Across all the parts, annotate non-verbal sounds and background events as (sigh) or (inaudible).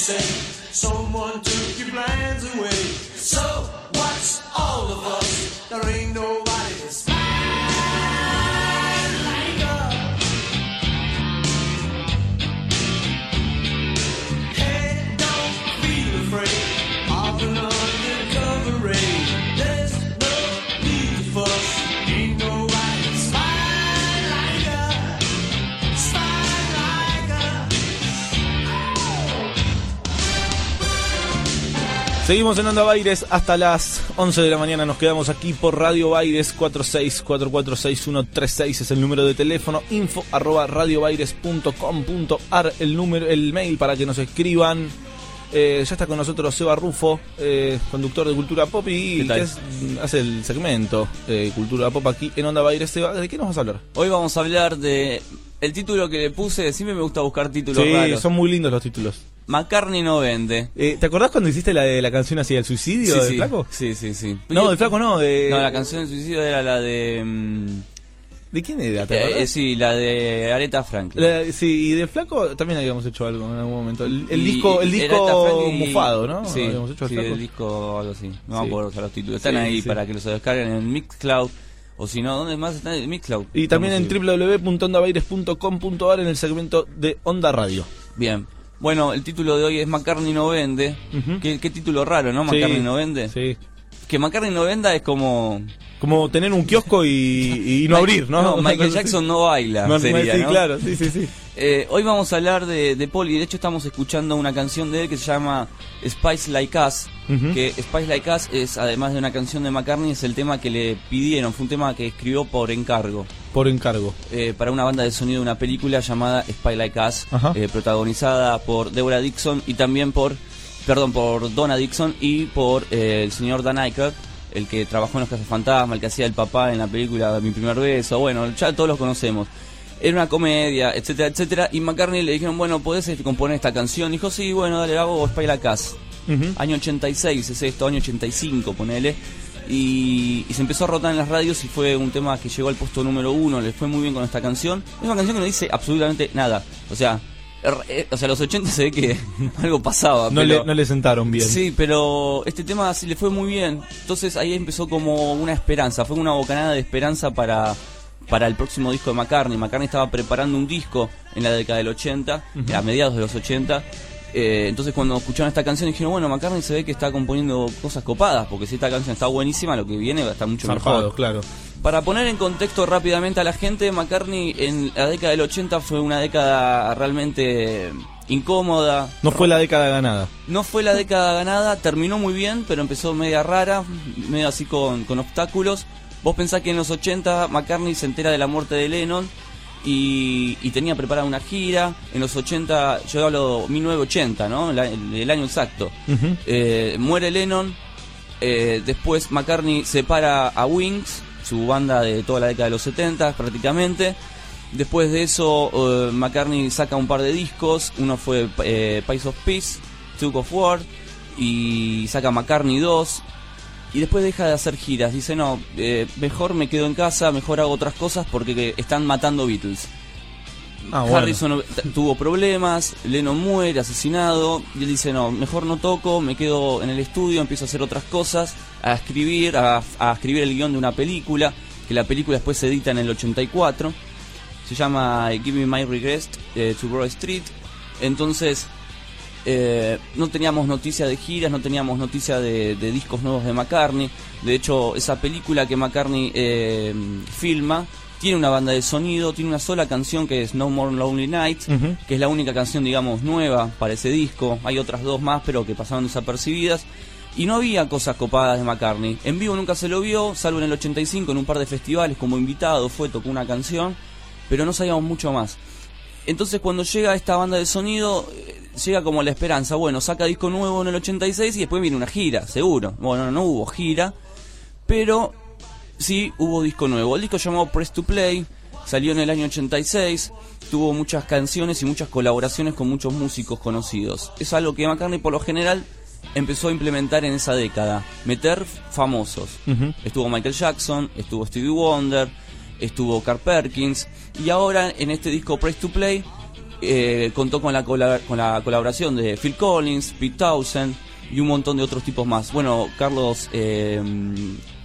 Say? Someone took your plans away. So what's all of us? There ain't nobody Seguimos en Onda Baires hasta las 11 de la mañana. Nos quedamos aquí por Radio Baires 46446136 es el número de teléfono. Info arroba radiobaires.com.ar el número, el mail para que nos escriban. Eh, ya está con nosotros Seba Rufo, eh, conductor de Cultura Pop y hace el segmento eh, Cultura Pop aquí en Onda Baires. Seba, ¿de qué nos vas a hablar? Hoy vamos a hablar de el título que le puse, siempre me gusta buscar títulos Sí, raros. son muy lindos los títulos. McCartney no vende. Eh, ¿Te acordás cuando hiciste la de la canción hacia el suicidio Sí, del sí. flaco? Sí, sí, sí. No, del flaco no, de... No, la canción del suicidio era la de... mm, ¿De quién era? ¿Te eh, eh, sí, la de Aretha Franklin. La- sí, y de Flaco también habíamos hecho algo en algún momento. El, el disco, el disco y- mufado, ¿no? Sí, Habíamos hecho sí, el disco algo así. No Sí. me acuerdo los títulos. Están Sí, ahí para que los descarguen en Mixcloud. O si no, ¿dónde más están? En Mixcloud. Y también en www.ondabaires.com.ar en el segmento de Onda Radio. Bien. Bueno, el título de hoy es McCartney no vende. ¿Qué, qué título raro, ¿no? McCartney Sí, no vende. Sí. Que McCartney no venda es como... Como tener un kiosco y, y no abrir, ¿no? (laughs) Michael Jackson no baila, No, sería, sí, ¿no? claro, sí, sí, sí. Eh, hoy vamos a hablar de, de Paul y de hecho estamos escuchando una canción de él que se llama Spice Like Us. Que Spice Like Us es, además de una canción de McCartney, es el tema que le pidieron. Fue un tema que escribió por encargo. Por encargo. eh, para una banda de sonido de una película llamada Spy Like Us, eh, protagonizada por Deborah Dixon y también por, perdón, por Donna Dixon y por eh, el señor Dan Aykroyd, el que trabajó en Los Cazafantasmas, el que hacía el papá en la película Mi Primer Beso, bueno, ya todos los conocemos. Era una comedia, etcétera, etcétera, y McCartney le dijeron, bueno, ¿podés componer esta canción? dijo, sí, bueno, dale, hago Spy Like Us. Ujú. Año 86 es esto, año 85, ponele. Y, y se empezó a rotar en las radios y fue un tema que llegó al puesto número uno, le fue muy bien con esta canción. Es una canción que no dice absolutamente nada. O sea, er- eh, o sea, los 80 se ve que (laughs) algo pasaba. No, pero- le, no le sentaron bien. Sí, pero este tema sí le fue muy bien. Entonces ahí empezó como una esperanza, fue una bocanada de esperanza para, para el próximo disco de McCartney. McCartney estaba preparando un disco en la década del 80, a mediados de los 80. Eh, entonces cuando escucharon esta canción dijeron, bueno, McCartney se ve que está componiendo cosas copadas, porque si esta canción está buenísima, lo que viene va a estar mucho Zarpado, mejor. claro. Para poner en contexto rápidamente a la gente, McCartney en la década del 80 fue una década realmente incómoda, No fue la década ganada. no fue la década ganada, terminó muy bien, pero empezó media rara, medio así con, con obstáculos. Vos pensás que en los 80 McCartney se entera de la muerte de Lennon y, y tenía preparada una gira. En los 80, yo hablo 1980, ¿no? La- el, el año exacto. Eh, muere Lennon, eh, después McCartney separa a Wings, su banda de toda la década de los 70 prácticamente. Después de eso, eh, McCartney saca un par de discos. Uno fue eh, Pies of Peace, Took of War, y saca McCartney 2. Y después deja de hacer giras. Dice, no, eh, mejor me quedo en casa, mejor hago otras cosas porque que están matando Beatles. Ah. Harrison tuvo problemas, Lennon muere, asesinado, y él dice, no, mejor no toco, me quedo en el estudio, empiezo a hacer otras cosas, a escribir, a, a escribir el guion de una película, que la película después se edita en el 84, se llama Give Me My Regrets eh, to Broad Street, entonces eh, no teníamos noticia de giras, no teníamos noticia de, de discos nuevos de McCartney. De hecho, esa película que McCartney eh, filma tiene una banda de sonido, tiene una sola canción que es No More Lonely Nights, que es la única canción, digamos, nueva para ese disco. Hay otras dos más, pero que pasaron desapercibidas. Y no había cosas copadas de McCartney. En vivo nunca se lo vio, salvo en el 85 en un par de festivales como invitado, fue, tocó una canción, pero no sabíamos mucho más. Entonces cuando llega esta banda de sonido, llega como la esperanza, bueno, saca disco nuevo en el 86 y después viene una gira, seguro. Bueno, no, hubo gira, pero sí hubo disco nuevo. El disco llamado Press to Play, salió en el año 86, tuvo muchas canciones y muchas colaboraciones con muchos músicos conocidos. Es algo que McCartney por lo general empezó a implementar en esa década, meter famosos. Estuvo Michael Jackson, estuvo Stevie Wonder, estuvo Carl Perkins y ahora en este disco Press to Play eh, contó con la, con la colaboración de Phil Collins, Pete Townsend y un montón de otros tipos más. Bueno, Carlos eh,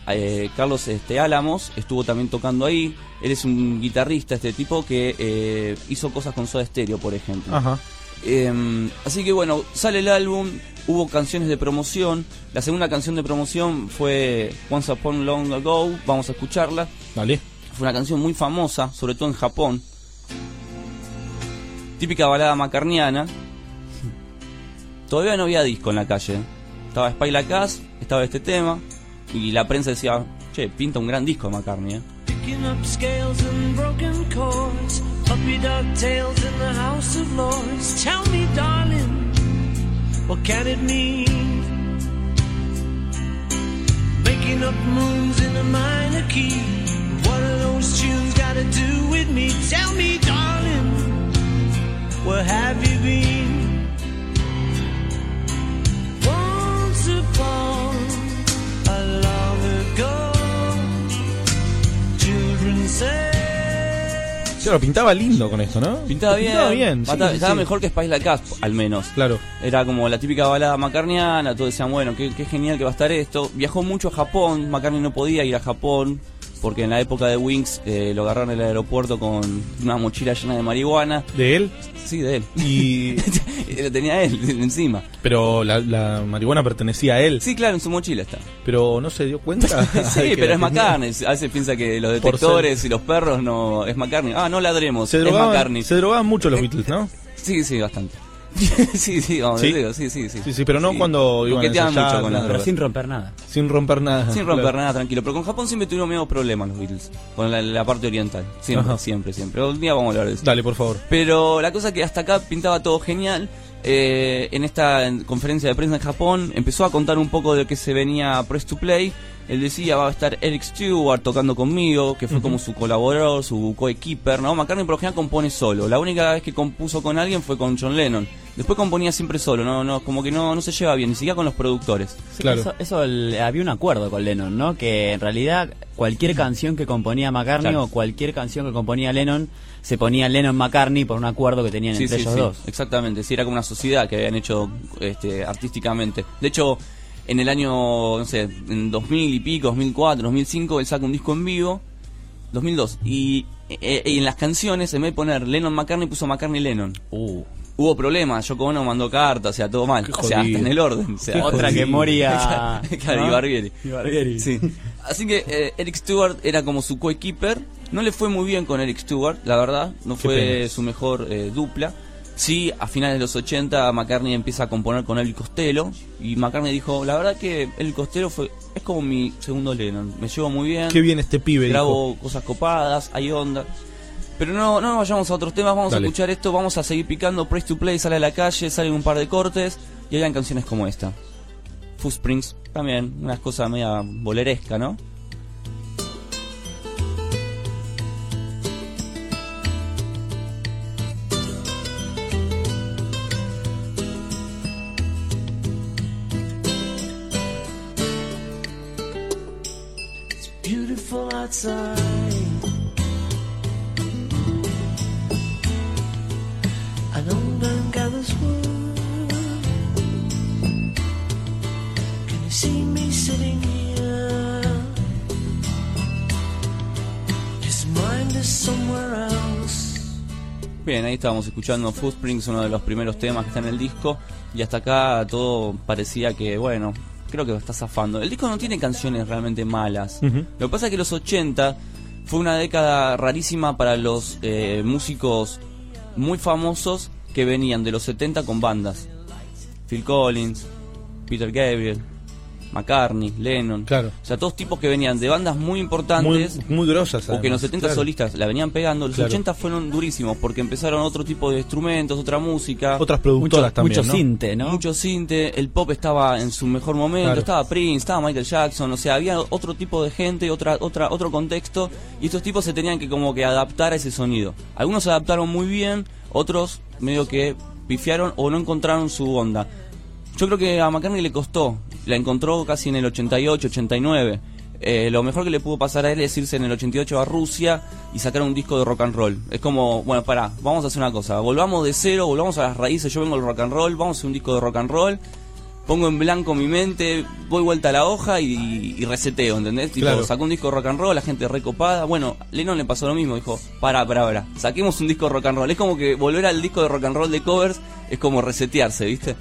eh, Carlos este, Álamos estuvo también tocando ahí. Él es un guitarrista, este tipo que eh, hizo cosas con Soda Stereo, por ejemplo. Ajá. Eh, así que bueno, sale el álbum, hubo canciones de promoción. La segunda canción de promoción fue Once Upon Long Ago, vamos a escucharla. Dale. Fue una canción muy famosa, sobre todo en Japón. Típica balada macarniana. Todavía no había disco en la calle. Estaba Spy La Cas, estaba este tema. Y la prensa decía, che, pinta un gran disco de McCartney. ¿eh?". What can it mean? Making up moons in a Claro, pintaba lindo con esto, ¿no? Pintaba bien, Pintaba bien. sí, estaba sí. mejor que Spice La Cas, al menos. Claro. Era como la típica balada macarniana, todos decían, bueno, qué, qué genial que va a estar esto. Viajó mucho a Japón, McCartney no podía ir a Japón, porque en la época de Wings eh, lo agarraron en el aeropuerto con una mochila llena de marihuana. De él. Sí, de él. Y. (laughs) lo tenía él (laughs) encima. pero la, la marihuana pertenecía a él. Sí, claro, en su mochila está. Pero no se dio cuenta. (laughs) sí, pero es. McCartney. A veces piensa que los detectores y los perros no... Es McCartney. Ah, no ladremos, Se es drogaban, McCartney. se drogaban mucho los Beatles, ¿no? Sí, sí, bastante. (laughs) sí, sí, vamos, ¿Sí? digo, sí, sí, sí. Sí, sí, pero no cuando iban a Coqueteaban ensayar, mucho con las drogas. sin romper nada. Sin romper nada. Sin romper Claro. nada, tranquilo. Pero con Japón siempre tuvieron medio problemas los Beatles. Con la, la parte oriental. Siempre, Ajá. siempre, siempre. Un día vamos a hablar de eso. Dale, por favor. Pero la cosa que hasta acá pintaba todo genial. Eh, en esta conferencia de prensa en Japón empezó a contar un poco de lo que se venía Press to Play. Él decía, va a estar Eric Stewart tocando conmigo, que fue como su colaborador, su coequiper, ¿no? McCartney por lo general compone solo. La única vez que compuso con alguien fue con John Lennon. Después componía siempre solo, no, no, como que no, no se lleva bien, ni siquiera con los productores. Sí, Claro. Eso, eso el- había un acuerdo con Lennon, ¿no? Que en realidad cualquier canción que componía McCartney Claro. o cualquier canción que componía Lennon se ponía Lennon-McCartney por un acuerdo que tenían Sí, entre sí, ellos sí, dos. exactamente. Sí, era como una sociedad que habían hecho este, artísticamente. De hecho, en el año, no sé, en 2000 y pico, 2004, 2005, él saca un disco en vivo, 2002, y, eh, y en las canciones, en vez de poner Lennon McCartney, puso McCartney Lennon. Uh, Hubo problemas, Yoko Ono mandó cartas, o sea, todo mal. O sea, hasta en el orden. o sea, otra que moría. (laughs) Claro, ¿no? y Barbieri. Y Barbieri. Sí. Así que eh, Eric Stewart era como su coequiper. No le fue muy bien con Eric Stewart, la verdad. No fue su mejor eh, dupla. Sí, a finales de los 80 McCartney empieza a componer con Elvis Costello. Y McCartney dijo, la verdad que el Costello fue, es como mi segundo Lennon. Me llevo muy bien. Qué bien este pibe. Grabo cosas copadas, hay onda. Pero no, no nos vayamos a otros temas, vamos Dale. a escuchar esto, vamos a seguir picando. Press to Play sale a la calle, salen un par de cortes y hayan canciones como esta. Springs también, unas cosas media boleresca, ¿no? Bien, ahí estábamos escuchando Footprints, uno de los primeros temas que está en el disco. Y hasta acá todo parecía que, bueno, creo que está zafando. El disco no tiene canciones realmente malas. Lo que pasa es que los 80 fue una década rarísima para los eh, músicos muy famosos que venían de los 70 con bandas. Phil Collins, Peter Gabriel, McCartney, Lennon. Claro. O sea, todos tipos que venían de bandas muy importantes. Muy, muy grosas. o que en los además, 70 claro. solistas la venían pegando, los Claro. 80 fueron durísimos porque empezaron otro tipo de instrumentos, otra música. Otras productoras mucho, también. mucho ¿no? cinte, ¿no? Mucho cinte, el pop estaba en su mejor momento, Claro. estaba Prince, estaba Michael Jackson, o sea, había otro tipo de gente, otra, otra, otro contexto, y estos tipos se tenían que como que adaptar a ese sonido. Algunos se adaptaron muy bien, otros medio que pifiaron o no encontraron su onda. Yo creo que a McCartney le costó, la encontró casi en el 88, 89. Eh, lo mejor que le pudo pasar a él es irse en el 88 a Rusia y sacar un disco de rock and roll. Es como, bueno, pará, vamos a hacer una cosa, volvamos de cero, volvamos a las raíces, yo vengo del rock and roll, vamos a hacer un disco de rock and roll, pongo en blanco mi mente, voy vuelta a la hoja y, y reseteo, ¿entendés? Tipo, Claro. sacó un disco de rock and roll, la gente recopada. Bueno, Lennon le pasó lo mismo, dijo, pará, pará, pará, saquemos un disco de rock and roll. Es como que volver al disco de rock and roll de covers es como resetearse, ¿viste?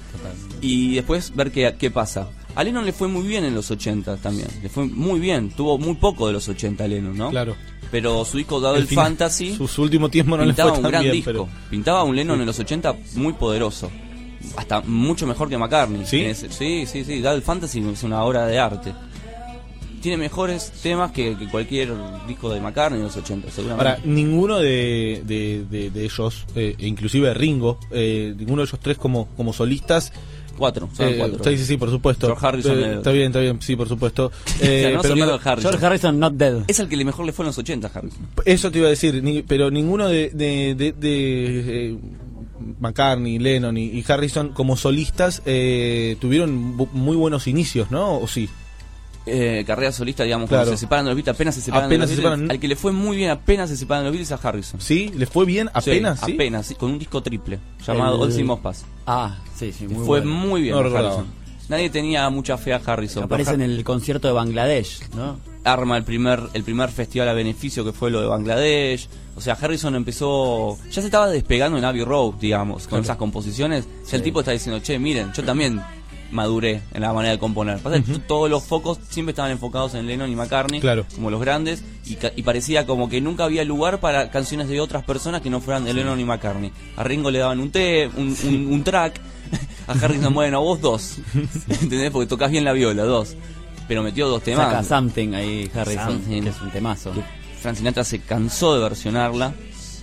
Y después ver qué, qué pasa. A Lennon le fue muy bien en los 80 también, le fue muy bien, tuvo muy poco de los 80 Lennon, ¿no? Claro. Pero su disco Double El Fantasy Su, su último tiempo no le pintaba fue un tan gran bien, disco. pero. Pintaba un Lennon en los 80 muy poderoso. Hasta mucho mejor que McCartney. ¿Sí? Ese- sí, sí, sí. Double Fantasy es una obra de arte. Tiene mejores temas que, que cualquier disco de McCartney en los 80, seguramente. Ahora, ninguno de, de, de- de ellos, eh, inclusive Ringo, eh, ninguno de ellos tres como, como solistas. Cuatro, son eh, cuatro. Sí, sí, sí, por supuesto. George Harrison, Eh, está bien, está bien, sí, por supuesto. (laughs) sea, Eh, no pero Harrison. George Harrison not dead. Es el que mejor le fue en los 80, Harrison. Eso te iba a decir, ni- pero ninguno de, de, de- de, McCartney, Lennon y, y Harrison como solistas eh, tuvieron muy buenos inicios, ¿no? ¿O sí? Eh, carrera solista, digamos, Claro. cuando se separan de los Beatles, apenas se separan Apenas de se los Beatles. separan. Al que le fue muy bien apenas se separan de los Beatles a Harrison. ¿Sí? ¿Les fue bien apenas? Sí, ¿sí? apenas, sí, con un disco triple llamado El- All Must Pass. Ah, sí, sí, muy fue bueno. muy bien No a recordaba. Harrison. Nadie tenía mucha fe a Harrison. Aparece en el concierto de Bangladesh, ¿no? arma el primer el primer festival a beneficio que fue lo de Bangladesh. O sea, Harrison empezó ya se estaba despegando en Abbey Road, digamos, con Claro. esas composiciones. Ya el tipo está diciendo, "Che, miren, yo también maduré en la manera de componer." Pasa todos los focos siempre estaban enfocados en Lennon y McCartney, Claro. como los grandes, y, y parecía como que nunca había lugar para canciones de otras personas que no fueran de Lennon y McCartney. A Ringo le daban un té, un, un- un track, (laughs) a Harrison, bueno, vos dos. ¿Entendés? Porque tocas bien la viola, dos. Pero metió dos temas. Saca Something ahí, Harrison, Something. que es un temazo. que Frank Sinatra se cansó de versionarla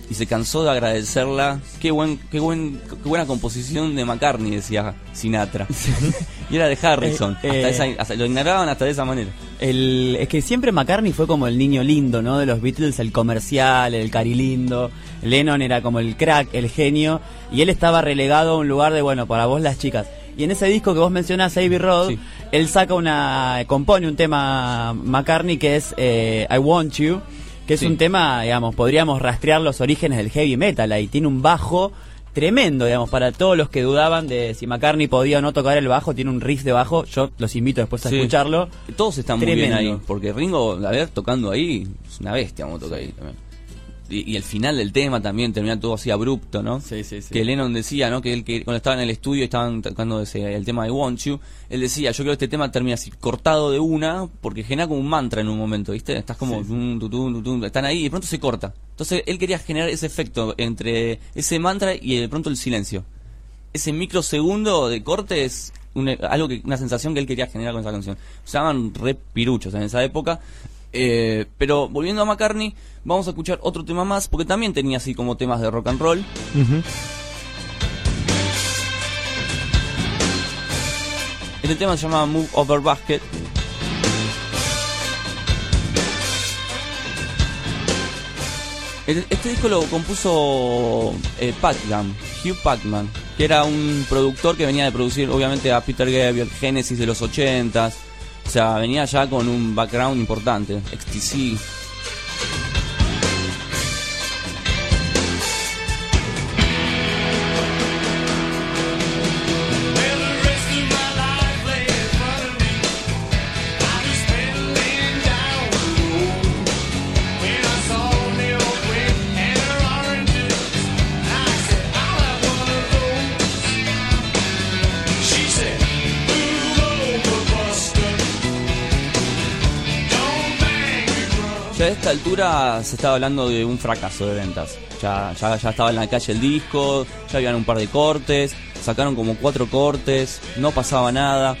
y se cansó de agradecerla. Qué buen, qué buen, qué buena composición de McCartney decía Sinatra. (laughs) y era de Harrison. Eh, Hasta eh. esa- hasta- lo ignoraban hasta de esa manera. El, es que siempre McCartney fue como el niño lindo, ¿no? De los Beatles, el comercial, el cari lindo. Lennon era como el crack, el genio. Y él estaba relegado a un lugar de, bueno, para vos las chicas. Y en ese disco que vos mencionás, Abbey Road, Sí. él saca una, compone un tema McCartney que es eh, I Want You, que es Sí. un tema, digamos, podríamos rastrear los orígenes del heavy metal ahí. Tiene un bajo tremendo, digamos, para todos los que dudaban de si McCartney podía o no tocar el bajo, tiene un riff de bajo, yo los invito después a Sí. escucharlo. Todos están muy bien Tremendo. ahí. Porque Ringo, a ver, tocando ahí, es una bestia como toca ahí también. Y, y el final del tema también termina todo así abrupto, ¿no? Sí, sí, sí. Que Lennon decía, ¿no? Que él que cuando estaba en el estudio estaban tocando ese, el tema de Want You, él decía, yo creo que este tema termina así cortado de una, porque genera como un mantra en un momento, ¿viste? Estás como, tu, tum, tu, tum, están ahí y de pronto se corta. Entonces él quería generar ese efecto entre ese mantra y de pronto el silencio. Ese microsegundo de corte es un- algo que, una sensación que él quería generar con esa canción. Se llaman re piruchos en esa época. Eh, pero volviendo a McCartney, vamos a escuchar otro tema más, porque también tenía así como temas de rock and roll. Este tema se llama Move Over Basket. Este, este disco lo compuso eh, Pacman, Hugh Pacman, que era un productor que venía de producir obviamente a Peter Gabriel, Genesis de los 80s. O sea, venía ya con un background importante, XTC. Altura se estaba hablando de un fracaso de ventas. Ya, ya, ya estaba en la calle el disco, ya habían un par de cortes, sacaron como cuatro cortes, no pasaba nada.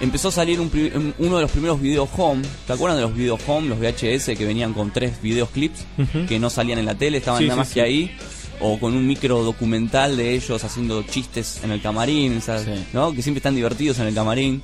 empezó a salir un uno de los primeros video home. ¿Te acuerdan de los video home, los VHS que venían con tres videos clips Ujú. que no salían en la tele, estaban Sí, nada más sí. que ahí? O con un micro documental de ellos haciendo chistes en el camarín. ¿no? Que siempre están divertidos en el camarín.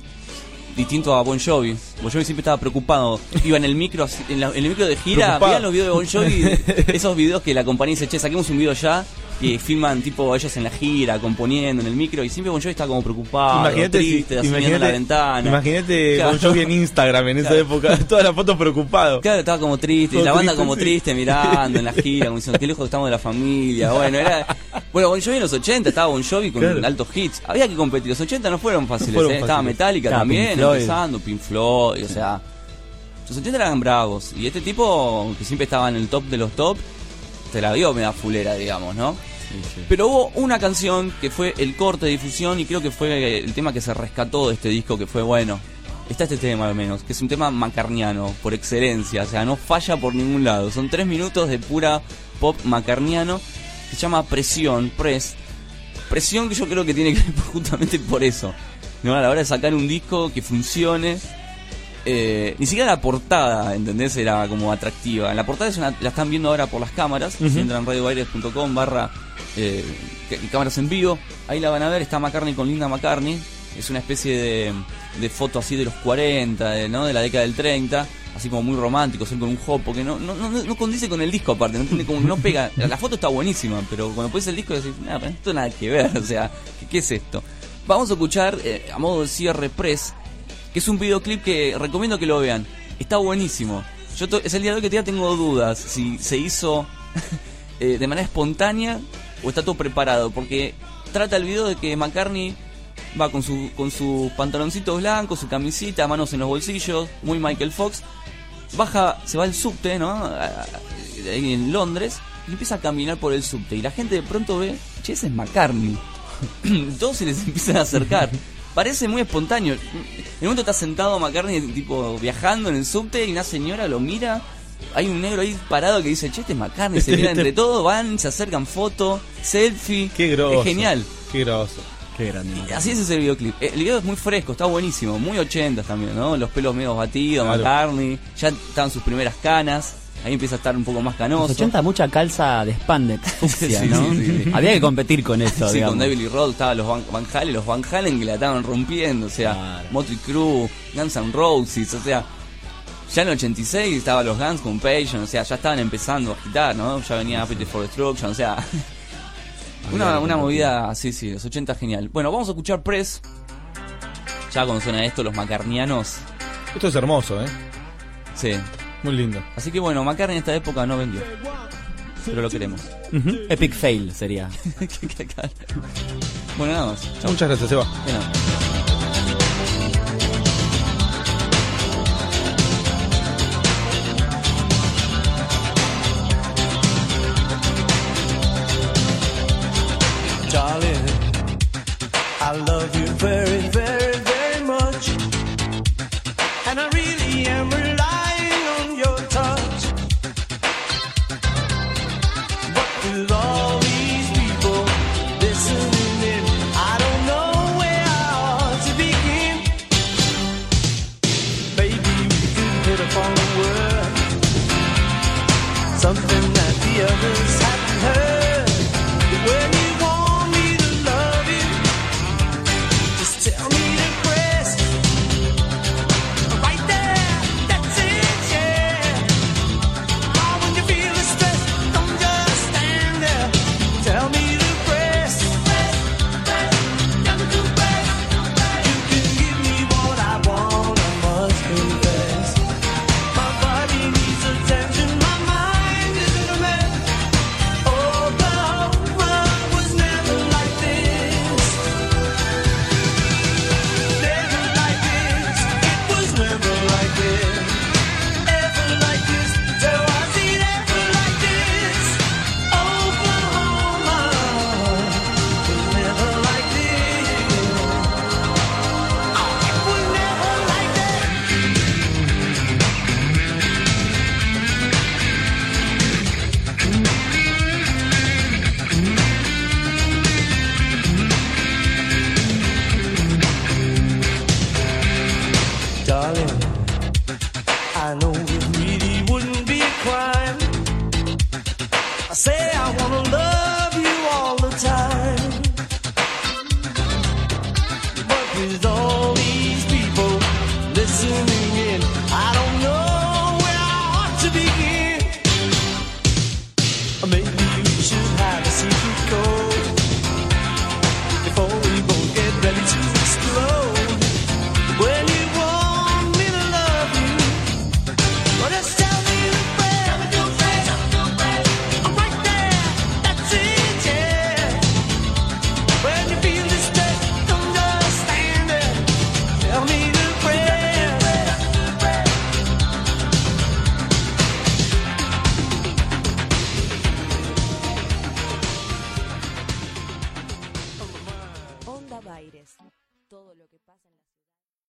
Distinto a Bon Jovi. Bon Jovi siempre estaba preocupado. Iba en el micro, en, la- en el micro de gira, veían los videos de Bon Jovi, (laughs) esos videos que la compañía dice, che, saquemos un video ya, que filman tipo ellos en la gira, componiendo en el micro, y siempre Bon Jovi está como preocupado, Imagínate si- triste, viendo la ventana. Imagínate (laughs) Claro. Bon Jovi en Instagram en esa época, (laughs) todas las fotos preocupado. Claro, estaba como triste, y Todo la banda triste, como sí. triste mirando en la gira, como diciendo, qué lejos estamos de la familia. Bueno, era. Bueno, Bon Jovi en los 80 estaba Bon Jovi con Claro. altos hits. Había que competir, los 80 no fueron fáciles, fueron ¿eh? estaba. Metallica también, Pink empezando, Pink Floyd, o sea. Los 80 eran bravos, y este tipo, que siempre estaba en el top de los top, te la dio media fulera, digamos, ¿no? Pero hubo una canción que fue el corte de difusión y creo que fue el tema que se rescató de este disco, que fue bueno. Está este tema al menos, que es un tema macarniano, por excelencia, o sea, no falla por ningún lado. Son tres minutos de pura pop macarniano, que se llama Presión, Press. Presión que yo creo que tiene que ver (laughs) justamente por eso. ¿no? A la hora de sacar un disco que funcione, eh, ni siquiera la portada, ¿entendés? Era como atractiva. La portada es una- la están viendo ahora por las cámaras. Si entran en radioaires.com barra eh, cámaras en vivo, ahí la van a ver. Está McCartney con Linda McCartney. Es una especie de, de foto así de los 40, de, ¿no? de la década del 30. Así como muy romántico, son con un hopo que no, no, no, no condice con el disco aparte, no, tiene como, no pega. La foto está buenísima, pero cuando pones el disco decís, nada, esto nada que ver, (laughs) o sea, ¿qué, es esto? Vamos a escuchar, eh, a modo de cierre, Press, que es un videoclip que recomiendo que lo vean. Está buenísimo. Yo es el día de hoy que todavía tengo dudas si se hizo (laughs) eh, de manera espontánea o está todo preparado, porque trata el video de que McCartney va con su con sus pantaloncitos blancos, su camisita, manos en los bolsillos, muy Michael Fox. Baja, se va al subte, ¿no? En Londres y empieza a caminar por el subte y la gente de pronto ve, "Che, ese es McCartney." (clears throat) todos se les empiezan a acercar. Parece muy espontáneo. En un momento está sentado McCartney, tipo, viajando en el subte y una señora lo mira. Hay un negro ahí parado que dice, che, este es McCartney. Se Este- miran este- entre todos, van, se acercan foto, selfie. Qué grosso. Es genial. Qué grosso. Qué grande. Así es ese videoclip. El video es muy fresco, está buenísimo, muy 80 también, ¿no? Los pelos medio batidos, Claro. McCartney. Ya estaban sus primeras canas. Ahí empieza a estar un poco más canoso. Los 80 mucha calza de spandex, (laughs) fucsia, Sí, ¿no? sí, sí, sí. Había que competir con eso, Sí, digamos. con David Lee Roth estaban los Van, Van Halen, los Van Halen que la estaban rompiendo, o sea, Claro. Motley Crue, Guns N' Roses, o sea, ya en el 86 estaban los Guns con Passion, o sea, ya estaban empezando a agitar, ¿no? Ya venía Appetite for Destruction, o sea, una, una movida, sí, sí, los 80 genial. Bueno, vamos a escuchar Press. Ya cuando suena esto, los macarnianos, Esto es hermoso, ¿eh? sí. Muy lindo. Así que bueno, McCartney en esta época no vendió, pero lo queremos. Epic fail sería. (laughs) bueno, nada más. Chau. Muchas gracias, Seba. I love you me.